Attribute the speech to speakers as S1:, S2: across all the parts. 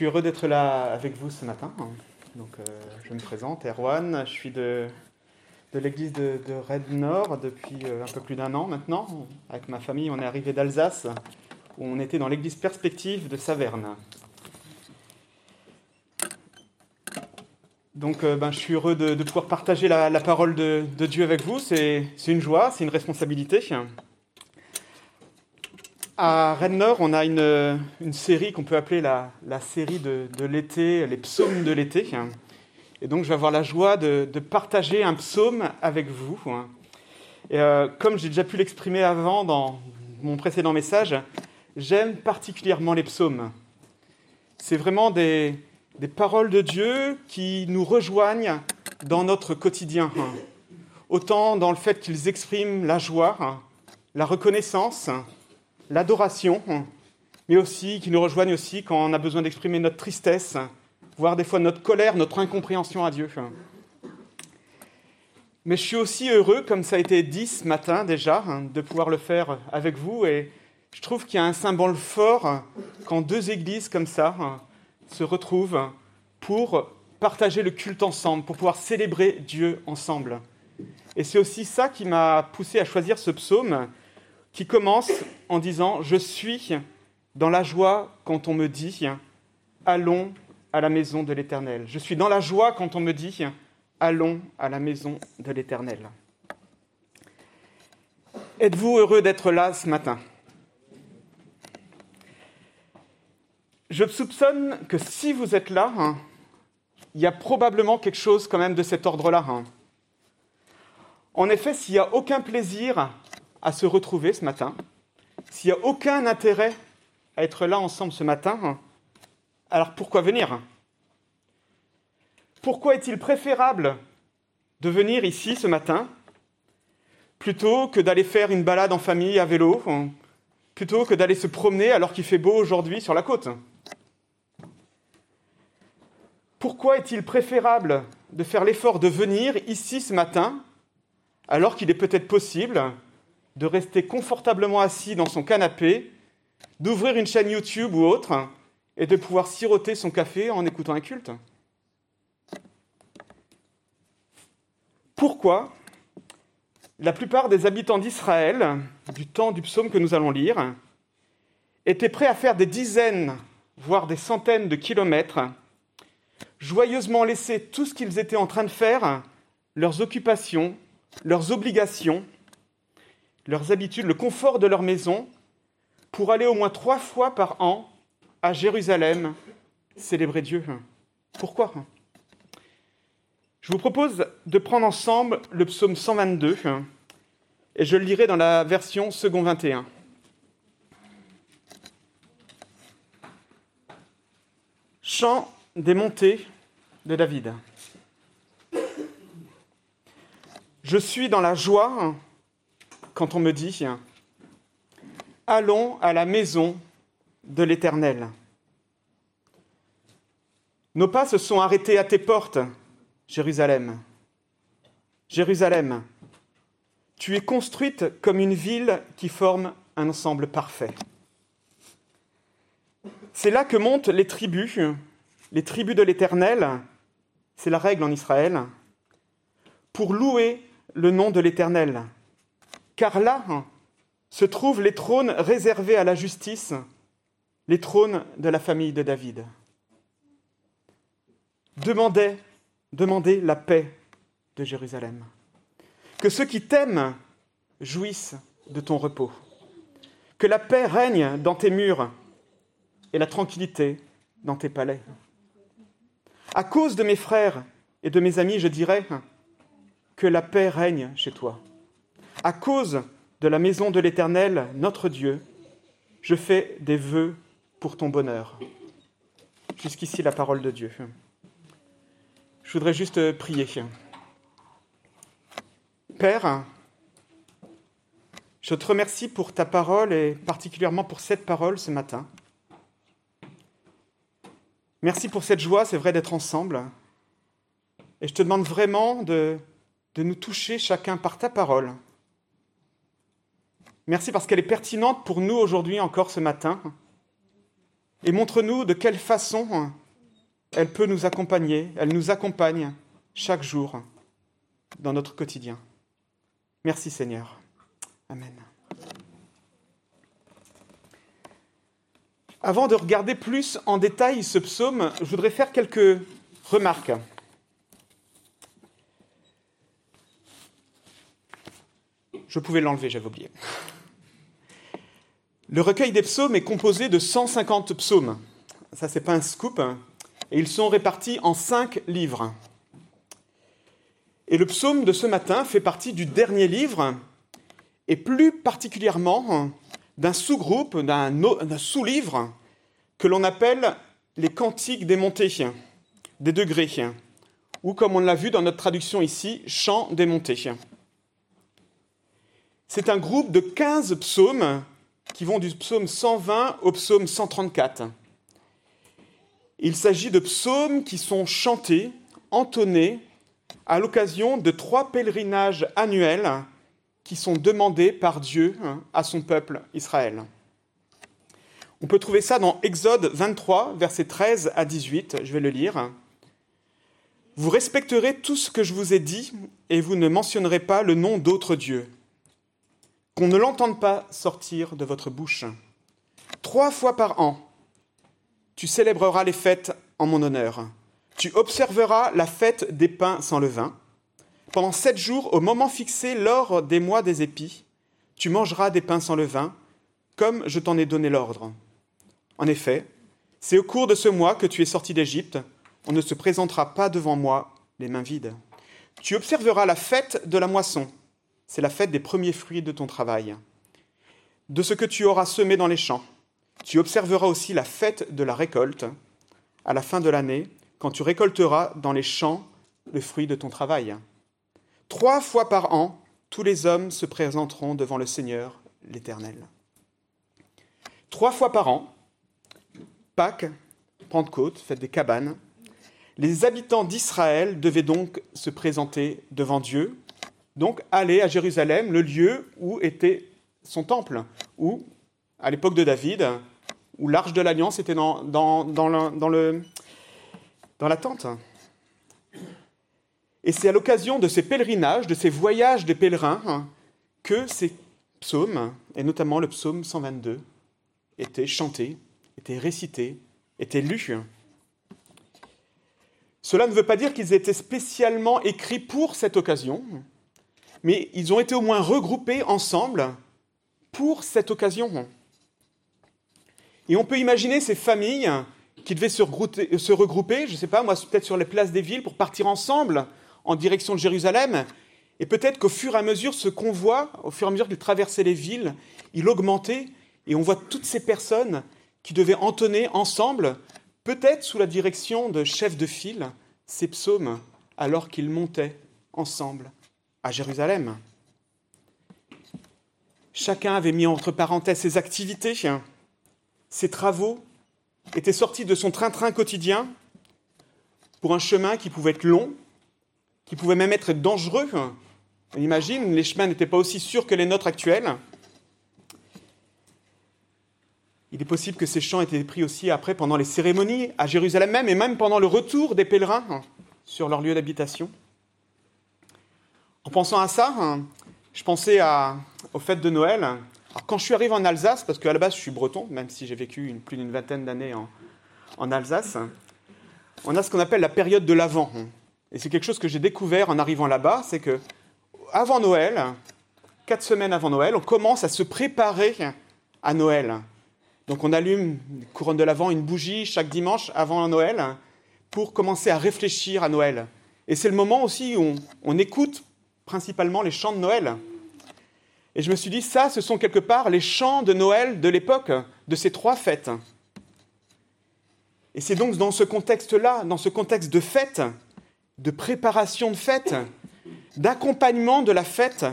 S1: suis heureux d'être là avec vous ce matin. Donc, euh, je me présente, Erwan. Je suis de, de l'église de, de Red Nord depuis euh, un peu plus d'un an maintenant. Avec ma famille, on est arrivé d'Alsace, où on était dans l'église Perspective de Saverne. Donc, euh, ben, je suis heureux de, pouvoir partager la, parole de, de Dieu avec vous. C'est une joie, c'est une responsabilité. À Rennes Nord, on a une, série qu'on peut appeler la, série de, l'été, les psaumes de l'été. Et donc, je vais avoir la joie de, partager un psaume avec vous. Euh, comme j'ai déjà pu l'exprimer avant dans mon précédent message, j'aime particulièrement les psaumes. C'est vraiment des paroles de Dieu qui nous rejoignent dans notre quotidien. Autant dans le fait qu'ils expriment la joie, la reconnaissance, l'adoration, mais aussi qui nous rejoignent aussi quand on a besoin d'exprimer notre tristesse, voire des fois notre colère, notre incompréhension à Dieu. Mais je suis aussi heureux, comme ça a été dit ce matin déjà, de pouvoir le faire avec vous. Et je trouve qu'il y a un symbole fort quand deux églises comme ça se retrouvent pour partager le culte ensemble, pour pouvoir célébrer Dieu ensemble. Et c'est aussi ça qui m'a poussé à choisir ce psaume qui commence en disant Je suis dans la joie quand on me dit Allons à la maison de l'Éternel. Je suis dans la joie quand on me dit Allons à la maison de l'Éternel. Êtes-vous heureux d'être là ce matin? Je soupçonne que si vous êtes là, hein, il y a probablement quelque chose quand même de cet ordre-là. hein. En effet, s'il n'y a aucun plaisir à se retrouver ce matin, s'il n'y a aucun intérêt à être là ensemble ce matin, alors pourquoi venir? Pourquoi est-il préférable de venir ici ce matin plutôt que d'aller faire une balade en famille à vélo, plutôt que d'aller se promener alors qu'il fait beau aujourd'hui sur la côte? Pourquoi est-il préférable de faire l'effort de venir ici ce matin alors qu'il est peut-être possible de rester confortablement assis dans son canapé, d'ouvrir une chaîne YouTube ou autre et de pouvoir siroter son café en écoutant un culte. Pourquoi la plupart des habitants d'Israël, du temps du psaume que nous allons lire, étaient prêts à faire des dizaines, voire des centaines de kilomètres, joyeusement laisser tout ce qu'ils étaient en train de faire, leurs occupations, leurs obligations, leurs habitudes, le confort de leur maison, pour aller au moins trois fois par an à Jérusalem célébrer Dieu. Pourquoi? Je vous propose de prendre ensemble le psaume 122 et je le lirai dans la version second 21. Chant des montées de David. Je suis dans la joie quand on me dit Allons à la maison de l'Éternel. Nos pas se sont arrêtés à tes portes, Jérusalem. Jérusalem, tu es construite comme une ville qui forme un ensemble parfait. C'est là que montent les tribus, les tribus de l'Éternel, c'est la règle en Israël, pour louer le nom de l'Éternel. Car là se trouvent les trônes réservés à la justice, les trônes de la famille de David. Demandez, demandez la paix de Jérusalem. Que ceux qui t'aiment jouissent de ton repos. Que la paix règne dans tes murs et la tranquillité dans tes palais. À cause de mes frères et de mes amis, je dirais que la paix règne chez toi. À cause de la maison de l'Éternel, notre Dieu, je fais des vœux pour ton bonheur. Jusqu'ici la parole de Dieu. Je voudrais juste prier. Père, je te remercie pour ta parole et particulièrement pour cette parole ce matin. Merci pour cette joie, c'est vrai, d'être ensemble. Et je te demande vraiment de, de nous toucher chacun par ta parole. Merci parce qu'elle est pertinente pour nous aujourd'hui encore ce matin. et montre-nous de quelle façon elle peut nous accompagner, elle nous accompagne chaque jour dans notre quotidien. Merci Seigneur. Amen. Avant de regarder plus en détail ce psaume, je voudrais faire quelques remarques. Je pouvais l'enlever, j'avais oublié. Le recueil des psaumes est composé de 150 psaumes. Ça, c'est pas un scoop. Hein. Et ils sont répartis en cinq livres. Et le psaume de ce matin fait partie du dernier livre, et plus particulièrement d'un sous-groupe, d'un sous-livre que l'on appelle les cantiques des montées, des degrés, ou comme on l'a vu dans notre traduction ici, chants des montées. C'est un groupe de 15 psaumes qui vont du psaume 120 au psaume 134. Il s'agit de psaumes qui sont chantés, entonnés, à l'occasion de trois pèlerinages annuels qui sont demandés par Dieu hein, à son peuple Israël. On peut trouver ça dans Exode 23, versets 13 à 18. Je vais le lire. Vous respecterez tout ce que je vous ai dit et vous ne mentionnerez pas le nom d'autres dieux. Qu'on ne l'entende pas sortir de votre bouche. Trois fois par an, tu célébreras les fêtes en mon honneur. Tu observeras la fête des pains sans levain. Pendant sept jours, au moment fixé lors des mois des épis, tu mangeras des pains sans levain, comme je t'en ai donné l'ordre. En effet, c'est au cours de ce mois que tu es sorti d'Égypte. On ne se présentera pas devant moi les mains vides. Tu observeras la fête de la moisson. C'est la fête des premiers fruits de ton travail. De ce que tu auras semé dans les champs. Tu observeras aussi la fête de la récolte à la fin de l'année, quand tu récolteras dans les champs le fruit de ton travail. Trois fois par an, tous les hommes se présenteront devant le Seigneur l'Éternel. Trois fois par an, Pâques, Pentecôte, fête des cabanes, les habitants d'Israël devaient donc se présenter devant Dieu, donc aller à Jérusalem, le lieu où était son temple, où, à l'époque de David, où l'arche de l'alliance était dans, dans, la tente. Et c'est à l'occasion de ces pèlerinages, de ces voyages des pèlerins, que ces psaumes, et notamment le psaume 122, étaient chantés étaient récités, étaient lus. Cela ne veut pas dire qu'ils étaient spécialement écrits pour cette occasion, mais ils ont été au moins regroupés ensemble pour cette occasion. Et on peut imaginer ces familles qui devaient se regrouper, je ne sais pas, moi, peut-être sur les places des villes pour partir ensemble en direction de Jérusalem. Et peut-être qu'au fur et à mesure, ce convoi, au fur et à mesure qu'il traversait les villes, il augmentait et on voit toutes ces personnes qui devaient entonner ensemble, peut-être sous la direction de chefs de file, ces psaumes alors qu'ils montaient ensemble à Jérusalem. Chacun avait mis entre parenthèses ses activités, ses travaux, étaient sortis de son train-train quotidien pour un chemin qui pouvait être long, qui pouvait même être dangereux. On imagine, les chemins n'étaient pas aussi sûrs que les nôtres actuels. Il est possible que ces chants aient été pris aussi après pendant les cérémonies à Jérusalem même et même pendant le retour des pèlerins hein, sur leur lieu d'habitation. En pensant à ça, je pensais à, aux fêtes de Noël. Quand je suis arrivé en Alsace, parce qu'à la base je suis breton, même si j'ai vécu plus d'une vingtaine d'années en, Alsace, on a ce qu'on appelle la période de l'Avent. Et c'est quelque chose que j'ai découvert en arrivant là-bas, c'est que avant Noël, quatre semaines avant Noël, on commence à se préparer à Noël. Donc on allume couronne de l'Avent, une bougie chaque dimanche avant Noël pour commencer à réfléchir à Noël. Et c'est le moment aussi où on, écoute principalement les chants de Noël. Et je me suis dit, ça, ce sont quelque part les chants de Noël de l'époque, de ces trois fêtes. Et c'est donc dans ce contexte-là, dans ce contexte de fête, de préparation de fête, d'accompagnement de la fête,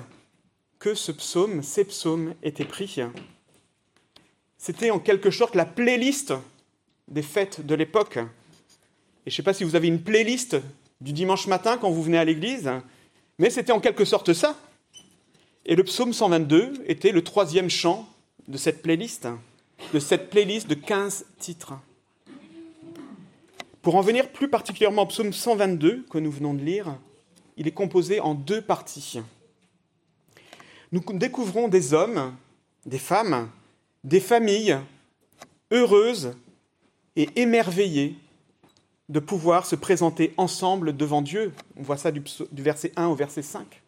S1: que ce psaume, ces psaumes étaient pris. C'était en quelque sorte la playlist des fêtes de l'époque. Et je ne sais pas si vous avez une playlist du dimanche matin quand vous venez à l'église, mais c'était en quelque sorte ça. Et le psaume 122 était le troisième chant de cette playlist. de cette playlist de 15 titres. Pour en venir plus particulièrement au psaume 122 que nous venons de lire, il est composé en deux parties. Nous découvrons des hommes, des femmes, des familles heureuses et émerveillées de pouvoir se présenter ensemble devant Dieu. On voit ça du, verset 1 au verset 5.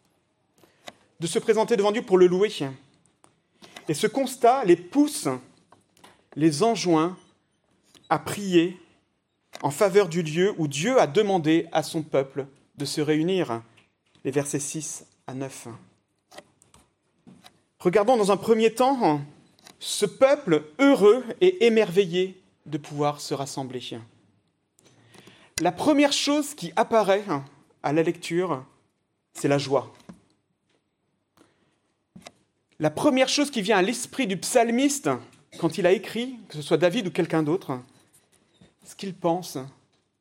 S1: De se présenter devant Dieu pour le louer. Et ce constat les pousse, les enjoint à prier en faveur du lieu où Dieu a demandé à son peuple de se réunir. Les versets 6 à 9. Regardons dans un premier temps ce peuple heureux et émerveillé de pouvoir se rassembler. La première chose qui apparaît à la lecture, c'est la joie. La première chose qui vient à l'esprit du psalmiste quand il a écrit, que ce soit David ou quelqu'un d'autre, ce qu'il pense,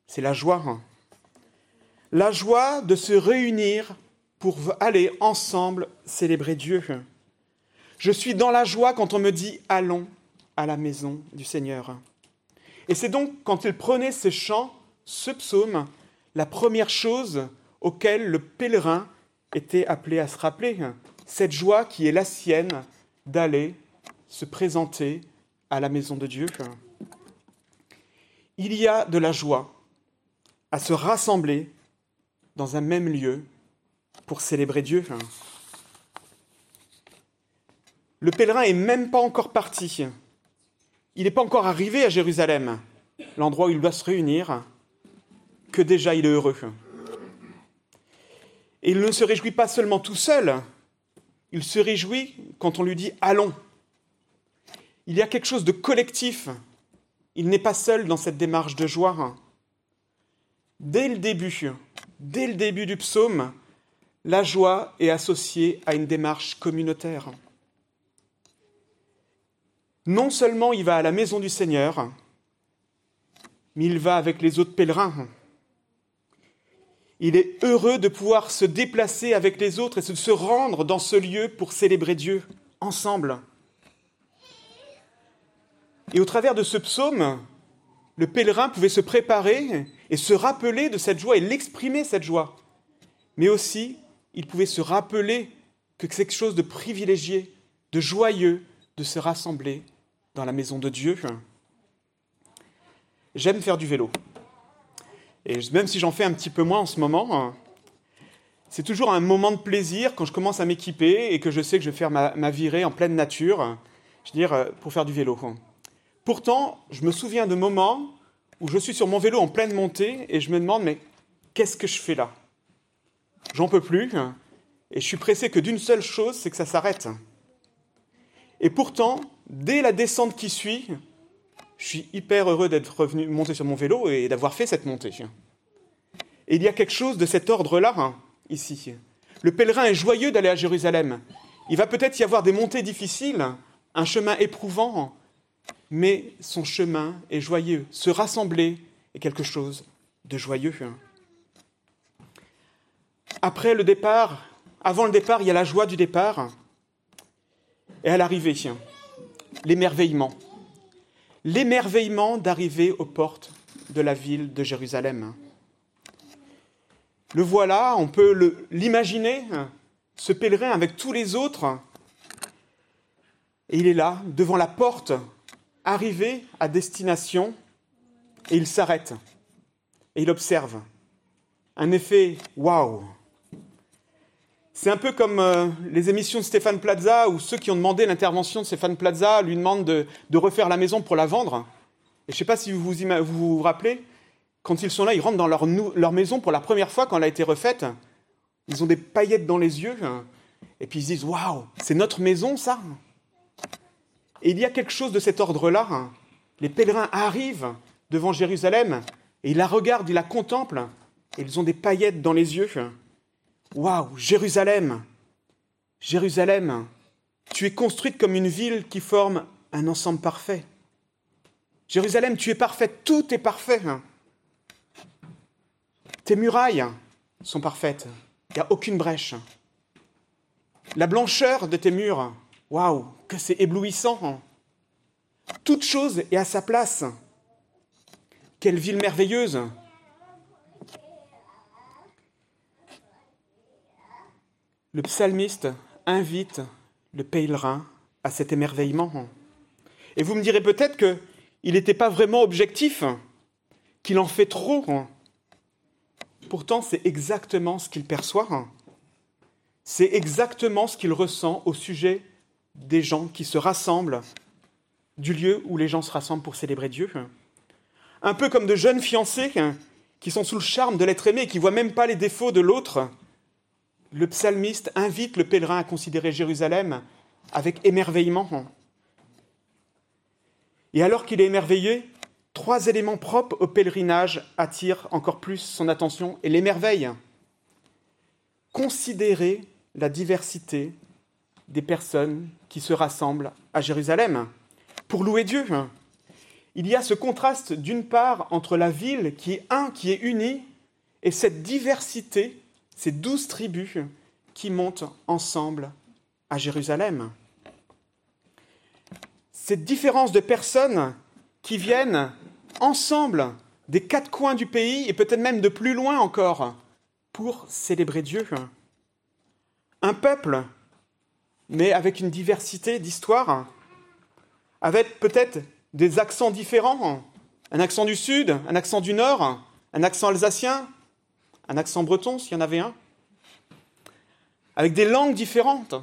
S1: c'est la joie. La joie de se réunir pour aller ensemble célébrer Dieu. Je suis dans la joie quand on me dit allons à la maison du Seigneur. Et c'est donc quand il prenait ce chants, ce psaume, la première chose auquel le pèlerin était appelé à se rappeler, cette joie qui est la sienne d'aller se présenter à la maison de Dieu. Il y a de la joie à se rassembler dans un même lieu pour célébrer Dieu. Le pèlerin est même pas encore parti. Il n'est pas encore arrivé à Jérusalem, l'endroit où il doit se réunir, que déjà il est heureux. Et il ne se réjouit pas seulement tout seul, il se réjouit quand on lui dit allons. Il y a quelque chose de collectif. Il n'est pas seul dans cette démarche de joie. Dès le début, dès le début du psaume, la joie est associée à une démarche communautaire. Non seulement il va à la maison du Seigneur, mais il va avec les autres pèlerins. Il est heureux de pouvoir se déplacer avec les autres et de se rendre dans ce lieu pour célébrer Dieu ensemble. Et au travers de ce psaume, le pèlerin pouvait se préparer et se rappeler de cette joie et l'exprimer, cette joie. Mais aussi, il pouvait se rappeler que c'est quelque chose de privilégié, de joyeux, de se rassembler dans la maison de Dieu. J'aime faire du vélo. Et même si j'en fais un petit peu moins en ce moment, c'est toujours un moment de plaisir quand je commence à m'équiper et que je sais que je vais faire ma, virée en pleine nature, je veux dire, pour faire du vélo. Pourtant, je me souviens de moments où je suis sur mon vélo en pleine montée et je me demande, mais qu'est-ce que je fais là? J'en peux plus et je suis pressé que d'une seule chose, c'est que ça s'arrête. Et pourtant, dès la descente qui suit, je suis hyper heureux d'être revenu monter sur mon vélo et d'avoir fait cette montée. Et il y a quelque chose de cet ordre-là, hein, ici. Le pèlerin est joyeux d'aller à Jérusalem. Il va peut-être y avoir des montées difficiles, un chemin éprouvant, mais son chemin est joyeux. Se rassembler est quelque chose de joyeux. Après le départ, avant le départ, il y a la joie du départ. Et à l'arrivée, l'émerveillement. L'émerveillement d'arriver aux portes de la ville de Jérusalem. Le voilà, on peut l'imaginer, ce pèlerin avec tous les autres. Et il est là, devant la porte arrivé à destination et il s'arrête et il observe. Un effet waouh. C'est un peu comme euh, les émissions de Stéphane Plaza où ceux qui ont demandé l'intervention de Stéphane Plaza lui demandent de, refaire la maison pour la vendre. Et je ne sais pas si vous vous, rappelez, quand ils sont là, ils rentrent dans leur, leur, maison pour la première fois quand elle a été refaite. Ils ont des paillettes dans les yeux. Et puis ils se disent Waouh, c'est notre maison ça et il y a quelque chose de cet ordre-là. Les pèlerins arrivent devant Jérusalem et ils la regardent, ils la contemplent et ils ont des paillettes dans les yeux. Waouh, Jérusalem Jérusalem, tu es construite comme une ville qui forme un ensemble parfait. Jérusalem, tu es parfaite, tout est parfait. Tes murailles sont parfaites, il n'y a aucune brèche. La blancheur de tes murs, Waouh, que c'est éblouissant. Toute chose est à sa place. Quelle ville merveilleuse Le psalmiste invite le pèlerin à cet émerveillement. Et vous me direz peut-être qu'il n'était pas vraiment objectif, qu'il en fait trop. Pourtant, c'est exactement ce qu'il perçoit. C'est exactement ce qu'il ressent au sujet des gens qui se rassemblent, du lieu où les gens se rassemblent pour célébrer Dieu. Un peu comme de jeunes fiancés qui sont sous le charme de l'être aimé et qui ne voient même pas les défauts de l'autre. Le psalmiste invite le pèlerin à considérer Jérusalem avec émerveillement. Et alors qu'il est émerveillé, trois éléments propres au pèlerinage attirent encore plus son attention et l'émerveillent. Considérer la diversité des personnes qui se rassemblent à Jérusalem pour louer Dieu. Il y a ce contraste d'une part entre la ville qui est un, qui est unie, et cette diversité, ces douze tribus qui montent ensemble à Jérusalem. Cette différence de personnes qui viennent ensemble des quatre coins du pays et peut-être même de plus loin encore pour célébrer Dieu un peuple, mais avec une diversité d'histoires, avec peut-être des accents différents, un accent du sud, un accent du nord, un accent alsacien, un accent breton s'il y en avait un, avec des langues différentes.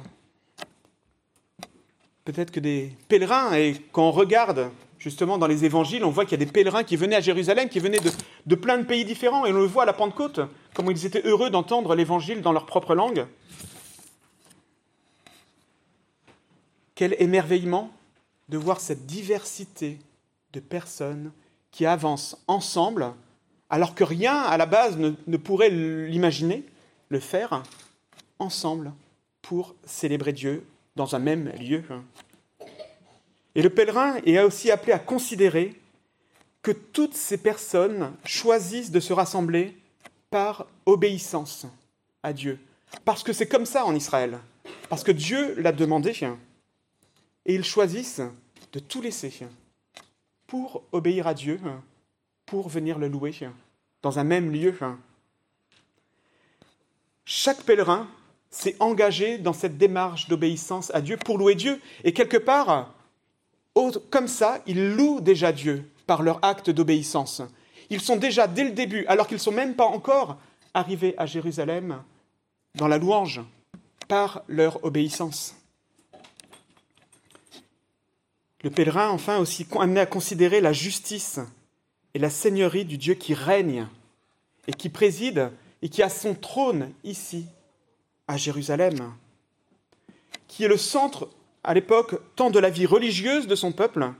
S1: Peut-être que des pèlerins, et quand on regarde justement dans les évangiles, on voit qu'il y a des pèlerins qui venaient à Jérusalem, qui venaient de, plein de pays différents, et on le voit à la Pentecôte, comment ils étaient heureux d'entendre l'évangile dans leur propre langue. Quel émerveillement de voir cette diversité de personnes qui avancent ensemble, alors que rien à la base ne, pourrait l'imaginer, le faire ensemble pour célébrer Dieu dans un même lieu. Et le pèlerin est aussi appelé à considérer que toutes ces personnes choisissent de se rassembler par obéissance à Dieu. Parce que c'est comme ça en Israël. Parce que Dieu l'a demandé et ils choisissent de tout laisser pour obéir à Dieu, pour venir le louer dans un même lieu. Chaque pèlerin s'est engagé dans cette démarche d'obéissance à Dieu pour louer Dieu. Et quelque part, comme ça, ils louent déjà Dieu par leur acte d'obéissance. Ils sont déjà, dès le début, alors qu'ils ne sont même pas encore arrivés à Jérusalem, dans la louange, par leur obéissance. Le pèlerin, enfin, aussi amené à considérer la justice et la seigneurie du Dieu qui règne et qui préside et qui a son trône ici, à Jérusalem, qui est le centre à l'époque tant de la vie religieuse de son peuple.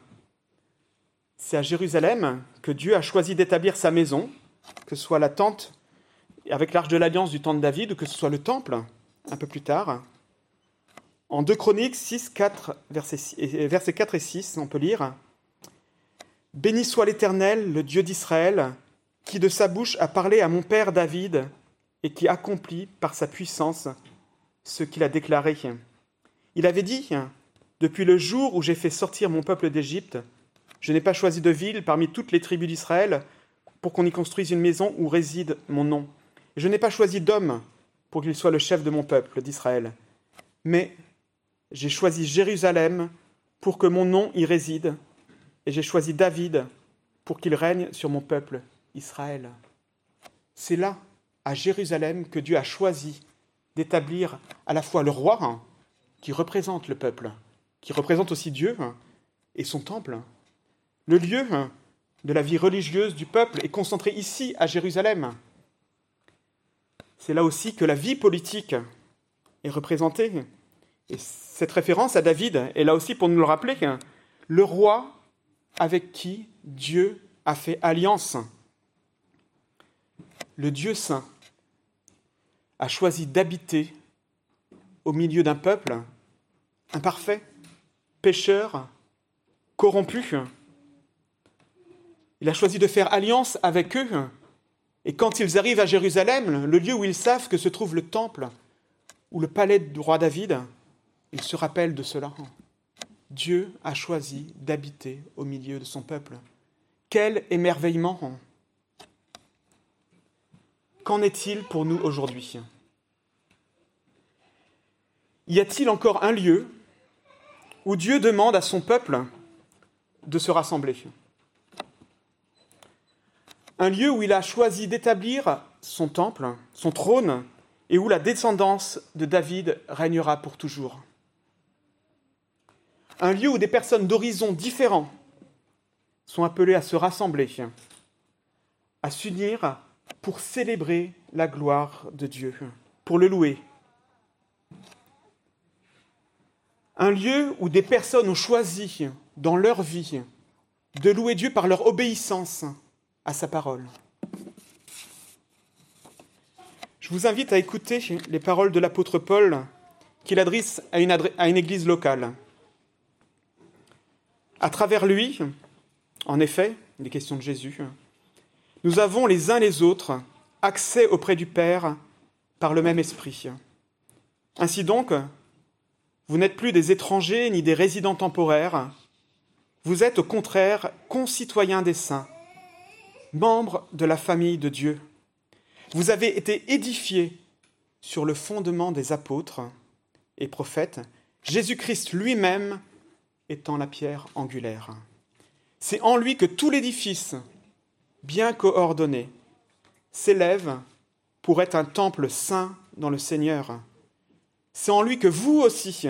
S1: C'est à Jérusalem que Dieu a choisi d'établir sa maison, que ce soit la tente avec l'arche de l'alliance du temps de David ou que ce soit le temple un peu plus tard. En 2 Chroniques 6, 4, versets, 4 et 6, on peut lire Béni soit l'Éternel, le Dieu d'Israël, qui de sa bouche a parlé à mon père David et qui accomplit par sa puissance ce qu'il a déclaré. Il avait dit Depuis le jour où j'ai fait sortir mon peuple d'Égypte, je n'ai pas choisi de ville parmi toutes les tribus d'Israël pour qu'on y construise une maison où réside mon nom. je n'ai pas choisi d'homme pour qu'il soit le chef de mon peuple d'Israël. Mais j'ai choisi Jérusalem pour que mon nom y réside, et j'ai choisi David pour qu'il règne sur mon peuple Israël. C'est là, à Jérusalem, que Dieu a choisi d'établir à la fois le roi, hein, qui représente le peuple, qui représente aussi Dieu hein, et son temple. Le lieu hein, de la vie religieuse du peuple est concentré ici, à Jérusalem. C'est là aussi que la vie politique est représentée. Et cette référence à David est là aussi pour nous le rappeler, le roi avec qui Dieu a fait alliance. Le Dieu saint a choisi d'habiter au milieu d'un peuple imparfait, pécheur, corrompu. Il a choisi de faire alliance avec eux. Et quand ils arrivent à Jérusalem, le lieu où ils savent que se trouve le temple ou le palais du roi David, il se rappelle de cela. Dieu a choisi d'habiter au milieu de son peuple. Quel émerveillement Qu'en est-il pour nous aujourd'hui? Y a-t-il encore un lieu où Dieu demande à son peuple de se rassembler? Un lieu où il a choisi d'établir son temple, son trône, et où la descendance de David régnera pour toujours? Un lieu où des personnes d'horizons différents sont appelées à se rassembler, à s'unir pour célébrer la gloire de Dieu, pour le louer. Un lieu où des personnes ont choisi dans leur vie de louer Dieu par leur obéissance à sa parole. Je vous invite à écouter les paroles de l'apôtre Paul qu'il adresse à une, église locale. À travers lui, en effet, les questions de Jésus, nous avons les uns les autres accès auprès du Père par le même esprit. Ainsi donc, vous n'êtes plus des étrangers ni des résidents temporaires, vous êtes au contraire concitoyens des saints, membres de la famille de Dieu vous avez été édifiés sur le fondement des apôtres et prophètes, Jésus-Christ lui-même étant la pierre angulaire. C'est en lui que tout l'édifice, bien coordonné, s'élève pour être un temple saint dans le Seigneur. C'est en lui que vous aussi,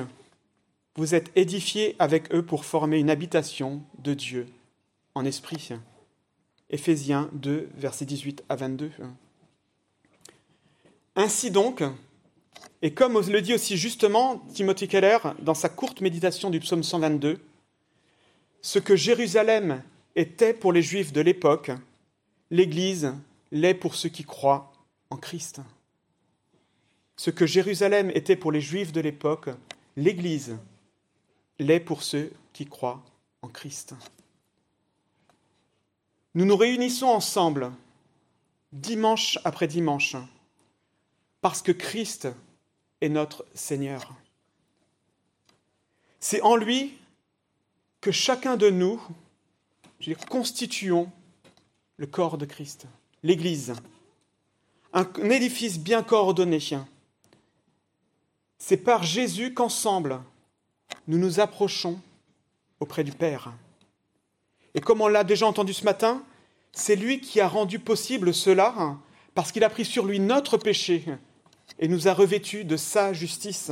S1: vous êtes édifiés avec eux pour former une habitation de Dieu en esprit. Éphésiens 2, versets 18 à 22. Ainsi donc, et comme le dit aussi justement Timothy Keller dans sa courte méditation du psaume 122, ce que Jérusalem était pour les Juifs de l'époque, l'Église l'est pour ceux qui croient en Christ. Ce que Jérusalem était pour les Juifs de l'époque, l'Église l'est pour ceux qui croient en Christ. Nous nous réunissons ensemble, dimanche après dimanche, parce que Christ est notre Seigneur. C'est en lui que chacun de nous je constituons le corps de Christ, l'Église, un édifice bien coordonné. C'est par Jésus qu'ensemble nous nous approchons auprès du Père. Et comme on l'a déjà entendu ce matin, c'est lui qui a rendu possible cela parce qu'il a pris sur lui notre péché et nous a revêtus de sa justice.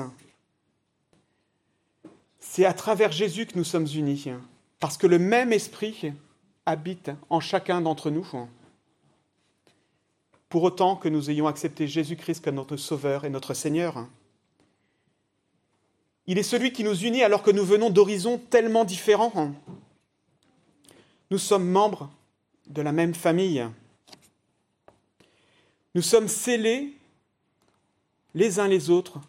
S1: C'est à travers Jésus que nous sommes unis, parce que le même esprit habite en chacun d'entre nous. Pour autant que nous ayons accepté Jésus-Christ comme notre Sauveur et notre Seigneur. Il est celui qui nous unit alors que nous venons d'horizons tellement différents. Nous sommes membres de la même famille. Nous sommes scellés les uns les autres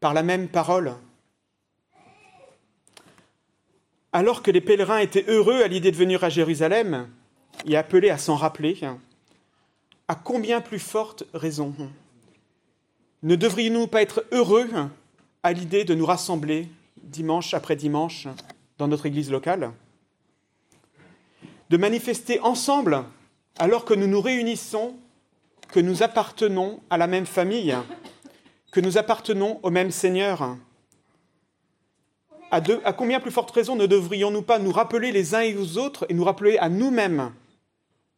S1: par la même parole. Alors que les pèlerins étaient heureux à l'idée de venir à Jérusalem et appelés à s'en rappeler, à combien plus forte raison ne devrions-nous pas être heureux à l'idée de nous rassembler dimanche après dimanche dans notre église locale De manifester ensemble, alors que nous nous réunissons, que nous appartenons à la même famille, que nous appartenons au même Seigneur? À, combien plus forte raison ne devrions-nous pas nous rappeler les uns et aux autres et nous rappeler à nous-mêmes?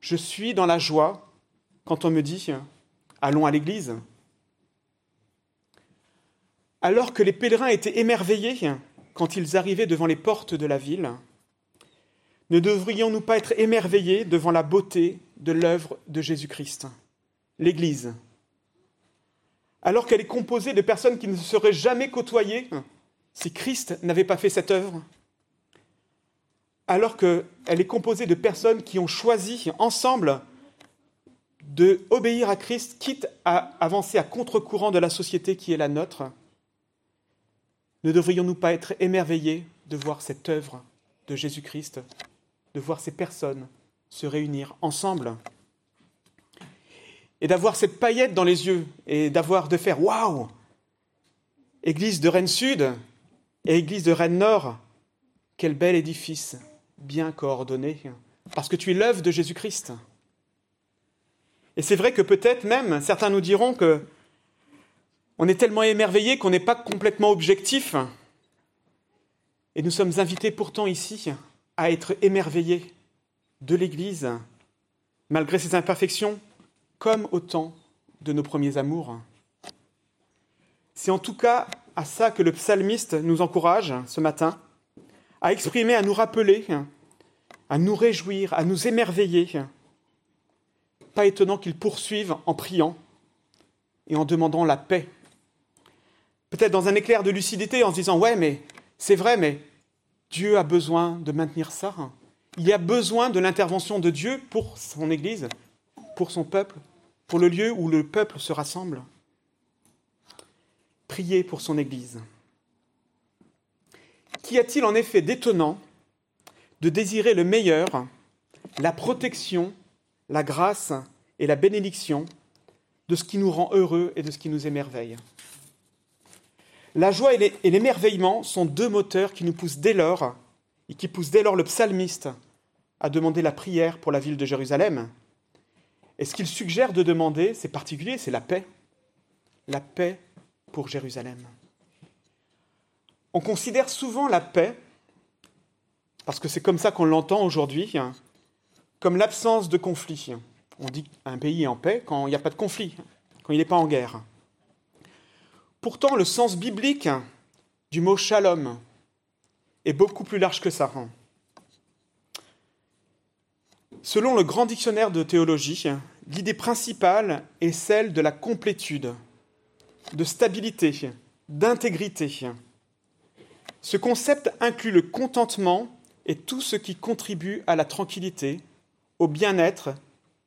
S1: Je suis dans la joie quand on me dit Allons à l'église. Alors que les pèlerins étaient émerveillés quand ils arrivaient devant les portes de la ville, ne devrions-nous pas être émerveillés devant la beauté de l'œuvre de Jésus-Christ, l'Église? Alors qu'elle est composée de personnes qui ne se seraient jamais côtoyées si Christ n'avait pas fait cette œuvre Alors qu'elle est composée de personnes qui ont choisi ensemble de obéir à Christ, quitte à avancer à contre-courant de la société qui est la nôtre, ne devrions-nous pas être émerveillés de voir cette œuvre de Jésus-Christ, de voir ces personnes se réunir ensemble et d'avoir cette paillette dans les yeux et d'avoir de faire waouh! Église de Rennes Sud et Église de Rennes Nord, quel bel édifice, bien coordonné, parce que tu es l'œuvre de Jésus-Christ. Et c'est vrai que peut-être même, certains nous diront que on est tellement émerveillé qu'on n'est pas complètement objectif. Et nous sommes invités pourtant ici à être émerveillés de l'Église, malgré ses imperfections, comme au temps de nos premiers amours. C'est en tout cas à ça que le psalmiste nous encourage ce matin, à exprimer, à nous rappeler, à nous réjouir, à nous émerveiller. Pas étonnant qu'il poursuive en priant et en demandant la paix. Peut-être dans un éclair de lucidité en se disant Ouais, mais c'est vrai, mais Dieu a besoin de maintenir ça. Il a besoin de l'intervention de Dieu pour son Église, pour son peuple, pour le lieu où le peuple se rassemble. Priez pour son Église. Qu'y a-t-il en effet d'étonnant de désirer le meilleur, la protection, la grâce et la bénédiction de ce qui nous rend heureux et de ce qui nous émerveille? La joie et l'émerveillement sont deux moteurs qui nous poussent dès lors, et qui poussent dès lors le psalmiste à demander la prière pour la ville de Jérusalem. Et ce qu'il suggère de demander, c'est particulier, c'est la paix. La paix pour Jérusalem. On considère souvent la paix, parce que c'est comme ça qu'on l'entend aujourd'hui, comme l'absence de conflit. On dit qu'un pays est en paix quand il n'y a pas de conflit, quand il n'est pas en guerre. Pourtant, le sens biblique du mot shalom est beaucoup plus large que ça. Selon le grand dictionnaire de théologie, l'idée principale est celle de la complétude, de stabilité, d'intégrité. Ce concept inclut le contentement et tout ce qui contribue à la tranquillité, au bien-être,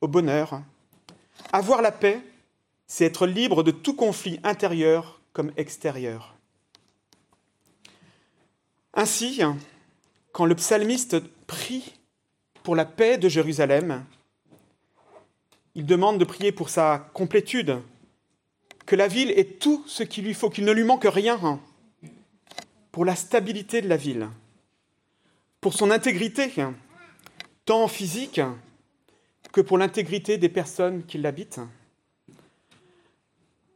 S1: au bonheur. Avoir la paix, c'est être libre de tout conflit intérieur comme extérieur. Ainsi, quand le psalmiste prie pour la paix de Jérusalem. Il demande de prier pour sa complétude, que la ville ait tout ce qu'il lui faut, qu'il ne lui manque rien, pour la stabilité de la ville, pour son intégrité, tant physique que pour l'intégrité des personnes qui l'habitent.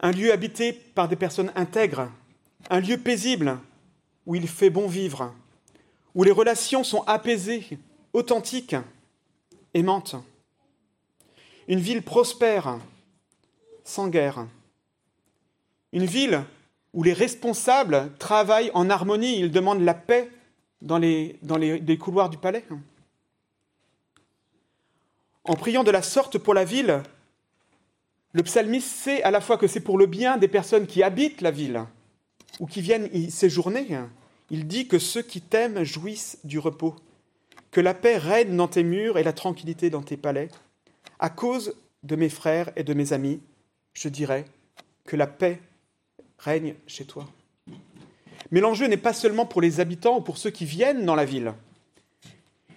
S1: Un lieu habité par des personnes intègres, un lieu paisible où il fait bon vivre, où les relations sont apaisées, authentique, aimante. Une ville prospère, sans guerre. Une ville où les responsables travaillent en harmonie, ils demandent la paix dans les, couloirs du palais. En priant de la sorte pour la ville, le psalmiste sait à la fois que c'est pour le bien des personnes qui habitent la ville ou qui viennent y séjourner. Il dit que ceux qui t'aiment jouissent du repos. Que la paix règne dans tes murs et la tranquillité dans tes palais. À cause de mes frères et de mes amis, je dirais que la paix règne chez toi. Mais l'enjeu n'est pas seulement pour les habitants ou pour ceux qui viennent dans la ville.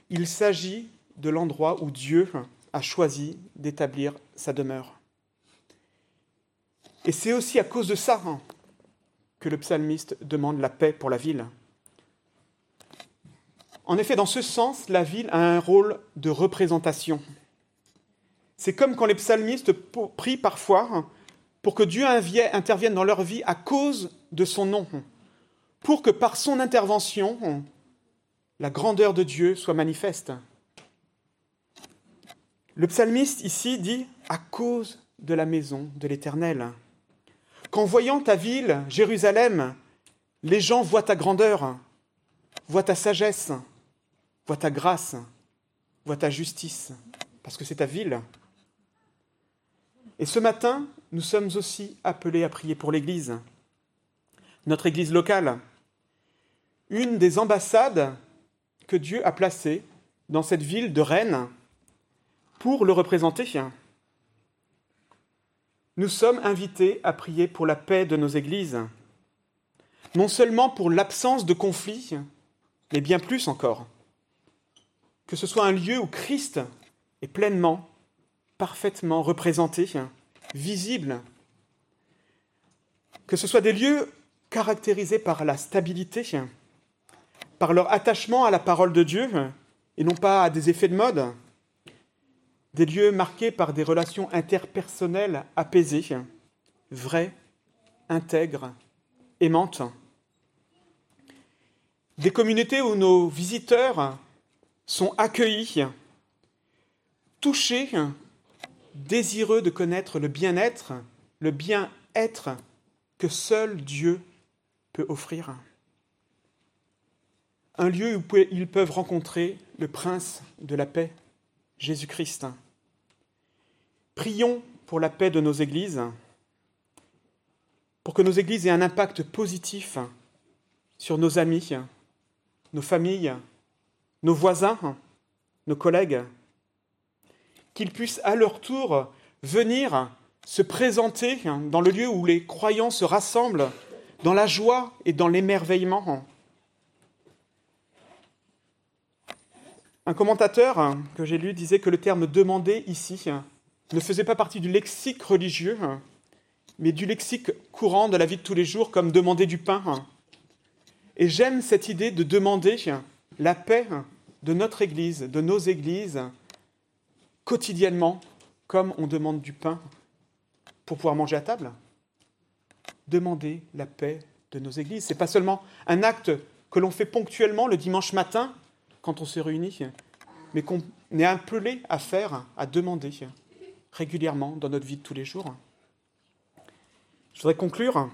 S1: Il s'agit de l'endroit où Dieu a choisi d'établir sa demeure. Et c'est aussi à cause de ça hein, que le psalmiste demande la paix pour la ville. En effet, dans ce sens, la ville a un rôle de représentation. C'est comme quand les psalmistes prient parfois pour que Dieu intervienne dans leur vie à cause de son nom, pour que par son intervention, la grandeur de Dieu soit manifeste. Le psalmiste ici dit à cause de la maison de l'Éternel. Qu'en voyant ta ville, Jérusalem, les gens voient ta grandeur, voient ta sagesse, vois ta grâce, vois ta justice, parce que c'est ta ville. Et ce matin, nous sommes aussi appelés à prier pour l'Église, notre Église locale, une des ambassades que Dieu a placées dans cette ville de Rennes pour le représenter. Nous sommes invités à prier pour la paix de nos églises, non seulement pour l'absence de conflits, mais bien plus encore que ce soit un lieu où Christ est pleinement, parfaitement représenté, visible, que ce soit des lieux caractérisés par la stabilité, par leur attachement à la parole de Dieu et non pas à des effets de mode, des lieux marqués par des relations interpersonnelles apaisées, vraies, intègres, aimantes, des communautés où nos visiteurs sont accueillis, touchés, désireux de connaître le bien-être, le bien-être que seul Dieu peut offrir. Un lieu où ils peuvent rencontrer le Prince de la paix, Jésus-Christ. Prions pour la paix de nos églises, pour que nos églises aient un impact positif sur nos amis, nos familles, nos voisins, nos collègues, qu'ils puissent à leur tour venir se présenter dans le lieu où les croyants se rassemblent, dans la joie et dans l'émerveillement. Un commentateur que j'ai lu disait que le terme demander ici ne faisait pas partie du lexique religieux, mais du lexique courant de la vie de tous les jours, comme demander du pain. Et j'aime cette idée de demander la paix de notre Église, de nos églises, quotidiennement, comme on demande du pain pour pouvoir manger à table. Demander la paix de nos églises. Ce n'est pas seulement un acte que l'on fait ponctuellement le dimanche matin quand on se réunit, mais qu'on est appelé à faire, à demander régulièrement dans notre vie de tous les jours. Je voudrais conclure.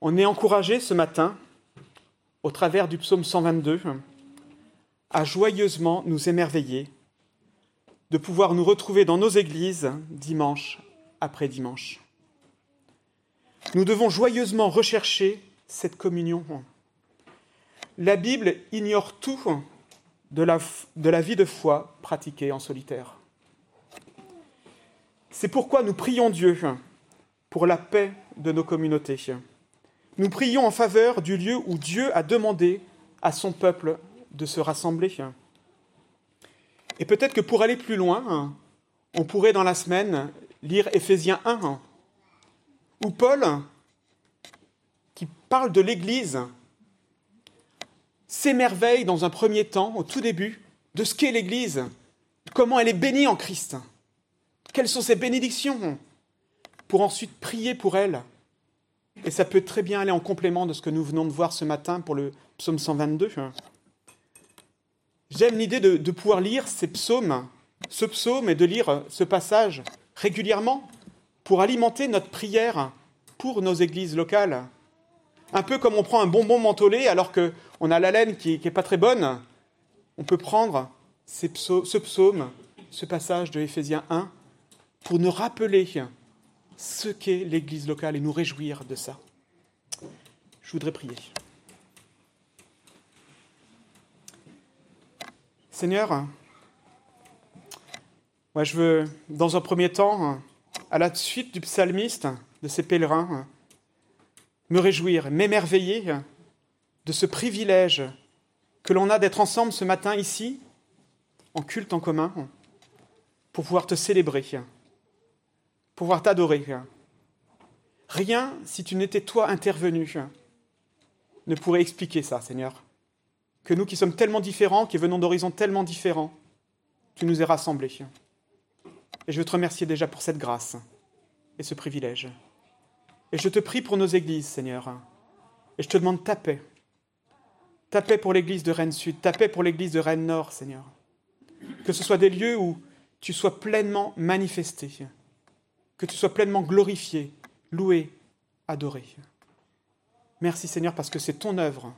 S1: On est encouragé ce matin, au travers du psaume 122, à joyeusement nous émerveiller de pouvoir nous retrouver dans nos églises dimanche après dimanche. Nous devons joyeusement rechercher cette communion. La Bible ignore tout de la, de la vie de foi pratiquée en solitaire. C'est pourquoi nous prions Dieu pour la paix de nos communautés. Nous prions en faveur du lieu où Dieu a demandé à son peuple de se rassembler. Et peut-être que pour aller plus loin, on pourrait dans la semaine lire Éphésiens 1, où Paul, qui parle de l'Église, s'émerveille dans un premier temps, au tout début, de ce qu'est l'Église, comment elle est bénie en Christ, quelles sont ses bénédictions, pour ensuite prier pour elle. Et ça peut très bien aller en complément de ce que nous venons de voir ce matin pour le psaume 122. J'aime l'idée de, pouvoir lire ces psaumes, ce psaume et de lire ce passage régulièrement pour alimenter notre prière pour nos églises locales. Un peu comme on prend un bonbon mentholé alors qu'on a la laine qui n'est pas très bonne, on peut prendre ce psaume, ce passage de Éphésiens 1, pour nous rappeler ce qu'est l'Église locale et nous réjouir de ça. Je voudrais prier. Seigneur, moi je veux, dans un premier temps, à la suite du psalmiste, de ces pèlerins, me réjouir, m'émerveiller de ce privilège que l'on a d'être ensemble ce matin ici, en culte en commun, pour pouvoir te célébrer, pouvoir t'adorer. Rien, si tu n'étais toi intervenu, ne pourrait expliquer ça, Seigneur que nous qui sommes tellement différents, qui venons d'horizons tellement différents, tu nous aies rassemblés. Et je veux te remercier déjà pour cette grâce et ce privilège. Et je te prie pour nos églises, Seigneur. Et je te demande ta paix. Ta paix pour l'église de Rennes Sud, ta paix pour l'église de Rennes Nord, Seigneur. Que ce soit des lieux où tu sois pleinement manifesté, que tu sois pleinement glorifié, loué, adoré. Merci Seigneur parce que c'est ton œuvre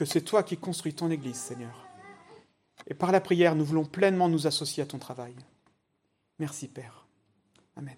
S1: que c'est toi qui construis ton Église, Seigneur. Et par la prière, nous voulons pleinement nous associer à ton travail. Merci, Père. Amen.